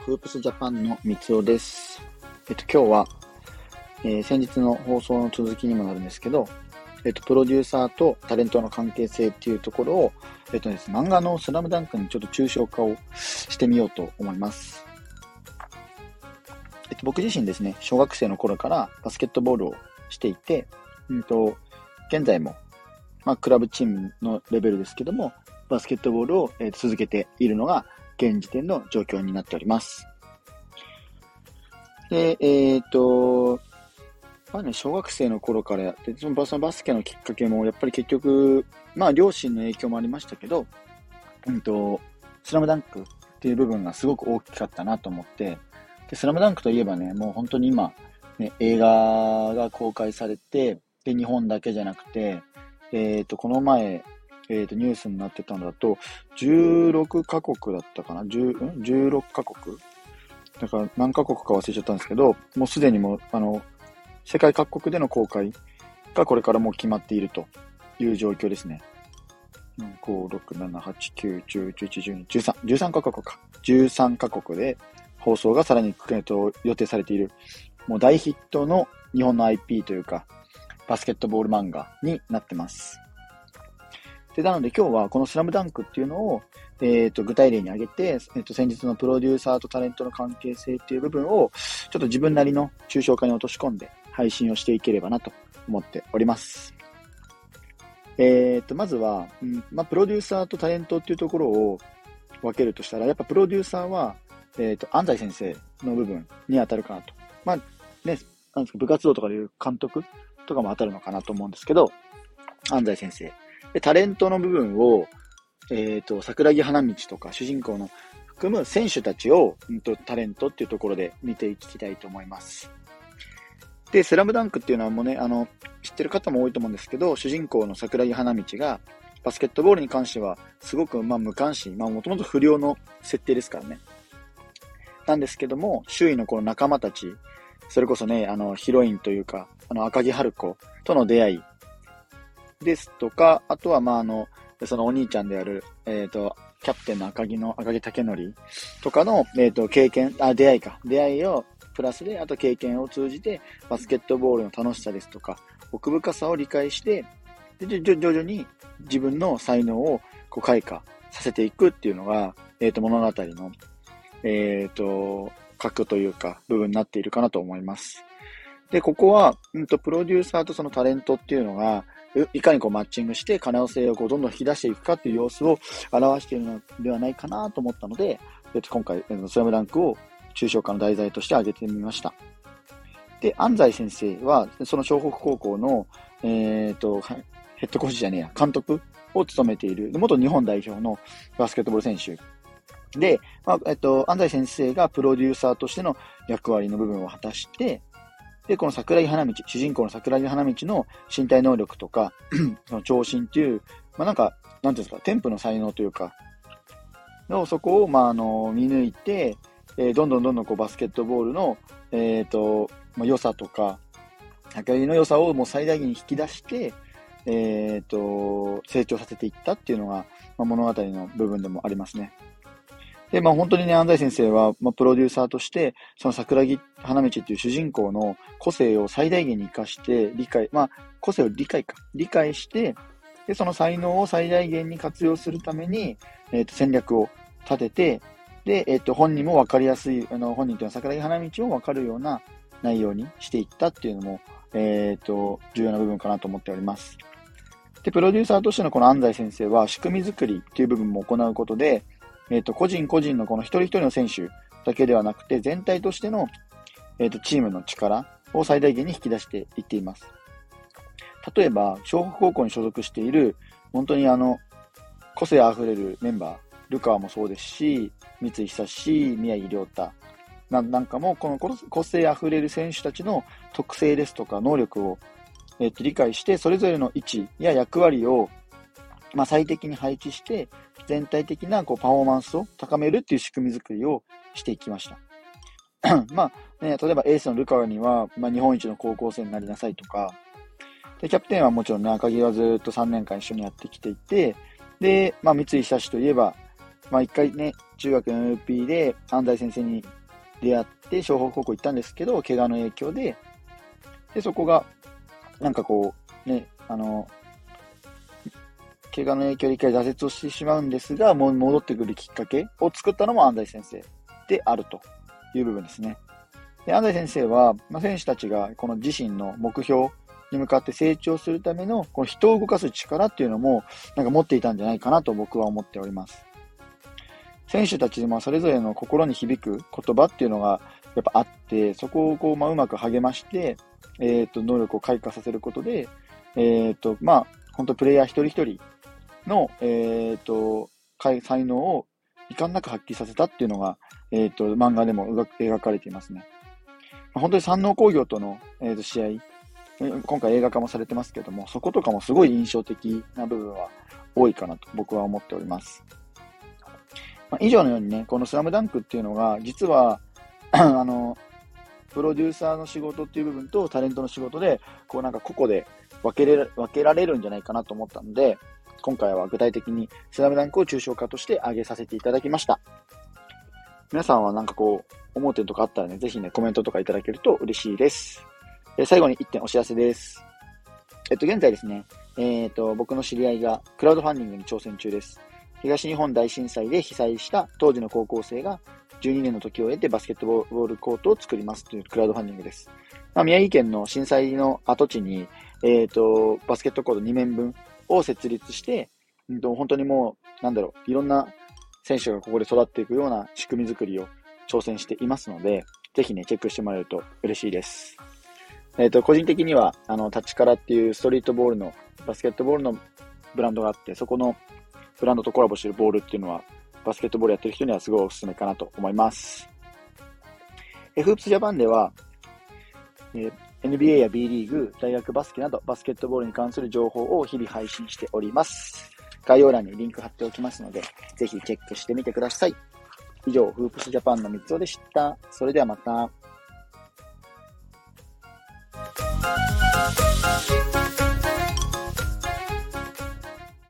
フープスジャパンの三尾です。えっと、今日は、えー、先日の放送の続きにもなるんですけど、えっと、プロデューサーとタレントの関係性っていうところを、えっとです、ね、漫画のスラムダンクにちょっと抽象化をしてみようと思います。えっと、僕自身ですね、小学生の頃からバスケットボールをしていて、うんと、現在も、まあ、クラブチームのレベルですけども、バスケットボールを、えー、続けているのが現時点の状況になっております。で、えっ、ー、と、まあね、小学生の頃からやって、そのバスケのきっかけも、やっぱり結局、まあ、両親の影響もありましたけど、うんと、スラムダンクっていう部分がすごく大きかったなと思って、で、スラムダンクといえばね、もう本当に今、ね、映画が公開されて、で、日本だけじゃなくて、えっ、ー、と、この前、えっ、ー、と、ニュースになってたのだと、16カ国だったかな ?10、16カ国？だから何カ国か忘れちゃったんですけど、もうすでにもあの、世界各国での公開がこれからもう決まっているという状況ですね。5、6、7、8、9、10、11、12、13、13カ国か。13カ国で放送がさらに、えっと、予定されている、もう大ヒットの日本の IP というか、バスケットボール漫画になってます。で、なので今日はこのスラムダンクっていうのを、えっ、ー、と、具体例に挙げて、えっ、ー、と、先日のプロデューサーとタレントの関係性っていう部分を、ちょっと自分なりの抽象化に落とし込んで配信をしていければなと思っております。えっ、ー、と、まずは、うんまあ、プロデューサーとタレントっていうところを分けるとしたら、やっぱプロデューサーは、えっ、と、安西先生の部分に当たるかなと。まあ、ね、なんですか、部活動とかでいう監督とかも当たるのかなと思うんですけど、安西先生。で、タレントの部分を、えっ、ー、と、桜木花道とか主人公の含む選手たちを、うんと、タレントっていうところで見ていきたいと思います。で、スラムダンクっていうのはもうね、あの、知ってる方も多いと思うんですけど、主人公の桜木花道が、バスケットボールに関しては、すごく、まあ、無関心、まあ、もともと不良の設定ですからね。なんですけども、周囲のこの仲間たち、それこそね、あの、ヒロインというか、あの、赤木春子との出会い、ですとか、あとは、まあ、あの、そのお兄ちゃんである、えっ、ー、と、キャプテンの赤木の、赤木武則とかの、えっ、ー、と、経験、あ、出会いか。出会いを、プラスで、あと経験を通じて、バスケットボールの楽しさですとか、奥深さを理解して、で、徐々に自分の才能をこう開花させていくっていうのが、えっ、ー、と、物語の、えっ、と、核というか、部分になっているかなと思います。で、ここは、うんと、プロデューサーとそのタレントっていうのが、いかにこうマッチングして可能性をこうどんどん引き出していくかっていう様子を表しているのではないかなと思ったので、今回、スラムダンクを抽象化の題材として挙げてみました。で、安西先生は、その湘北高校の、えっ、ー、と、ヘッドコーチじゃねえや、監督を務めている、元日本代表のバスケットボール選手で、まあ、えっと、安西先生がプロデューサーとしての役割の部分を果たして、で、この桜木花道、主人公の桜木花道の身体能力とか、そ の長身っていう、まあなんか、なんていうんですか、添付の才能というか、のそこを、まああの、見抜いて、えー、どんどんどんどんこうバスケットボールの、えっ、ー、と、まあ、良さとか、桜木の良さをもう最大限に引き出して、えっ、ー、と、成長させていったっていうのが、まあ、物語の部分でもありますね。で、まあ本当にね、安西先生は、まあ、プロデューサーとして、その桜木花道っていう主人公の個性を最大限に活かして、理解、まあ、個性を理解か、理解して、で、その才能を最大限に活用するために、えっ、ー、と、戦略を立てて、で、えっ、ー、と、本人も分かりやすい、あの、本人というのは桜木花道も分かるような内容にしていったっていうのも、えっ、ー、と、重要な部分かなと思っております。で、プロデューサーとしてのこの安西先生は仕組み作りっていう部分も行うことで、えっ、ー、と、個人個人のこの一人一人の選手だけではなくて、全体としての、えっ、ー、と、チームの力を最大限に引き出していっています。例えば、湘北高校に所属している、本当にあの、個性あふれるメンバー、ルカワもそうですし、三井久志、宮城亮太なんかも、この個性あふれる選手たちの特性ですとか能力を、えっと、理解して、それぞれの位置や役割を、まあ、最適に配置して、全体的なこうパフォーマンスを高めるっていう仕組み作りをしていきました。まあ、ね、例えばエースのルカワには、まあ、日本一の高校生になりなさいとか、で、キャプテンはもちろんね、赤木はずっと3年間一緒にやってきていて、で、まあ、三井久志といえば、まあ一回ね、中学の LP で安西先生に出会って、湘北高校行ったんですけど、怪我の影響で、で、そこが、なんかこう、ね、あの、怪我の影響で一回挫折をしてしまうんですが、もう戻ってくるきっかけを作ったのも安西先生であるという部分ですね。で安西先生は、まあ、選手たちがこの自身の目標に向かって成長するためのこの人を動かす力っていうのもなんか持っていたんじゃないかなと僕は思っております。選手たちもそれぞれの心に響く言葉っていうのがやっぱあって、そこをこう、まあ、うまく励まして、えっ、ー、と、能力を開花させることで、えっ、ー、と、まあ、本当プレイヤー一人一人の、えっ、ー、と、才能を遺憾なく発揮させたっていうのが、えっ、と、漫画でも描かれていますね。本当に山王工業との、えー、と試合、今回映画化もされてますけども、そことかもすごい印象的な部分は多いかなと僕は思っております。まあ、以上のようにね、このスラムダンクっていうのが、実は あの、プロデューサーの仕事っていう部分とタレントの仕事で、こうなんか個々で分けれ分けられるんじゃないかなと思ったので、今回は具体的にスラムダンクを抽象化として挙げさせていただきました。皆さんはなんかこう、思う点とかあったらね、ぜひね、コメントとかいただけると嬉しいです。え最後に1点お知らせです。えっと、現在ですね、えっ、と、僕の知り合いがクラウドファンディングに挑戦中です。東日本大震災で被災した当時の高校生が12年の時を経てバスケットボールコートを作りますというクラウドファンディングです。まあ、宮城県の震災の跡地に、えっ、と、バスケットコート2面分を設立して、うん、本当にもう、なんだろう、いろんな選手がここで育っていくような仕組み作りを挑戦していますので、ぜひね、チェックしてもらえると嬉しいです。えっ、ー、と、個人的には、あの、タッチカラっていうストリートボールの、バスケットボールのブランドがあって、そこのブランドとコラボしてるボールっていうのは、バスケットボールやってる人にはすごいおすすめかなと思います。フープスジャパンでは、え NBA や B リーグ、大学バスケなどバスケットボールに関する情報を日々配信しております。概要欄にリンク貼っておきますので、ぜひチェックしてみてください。以上、フープスジャパンの三つでした。それではまた。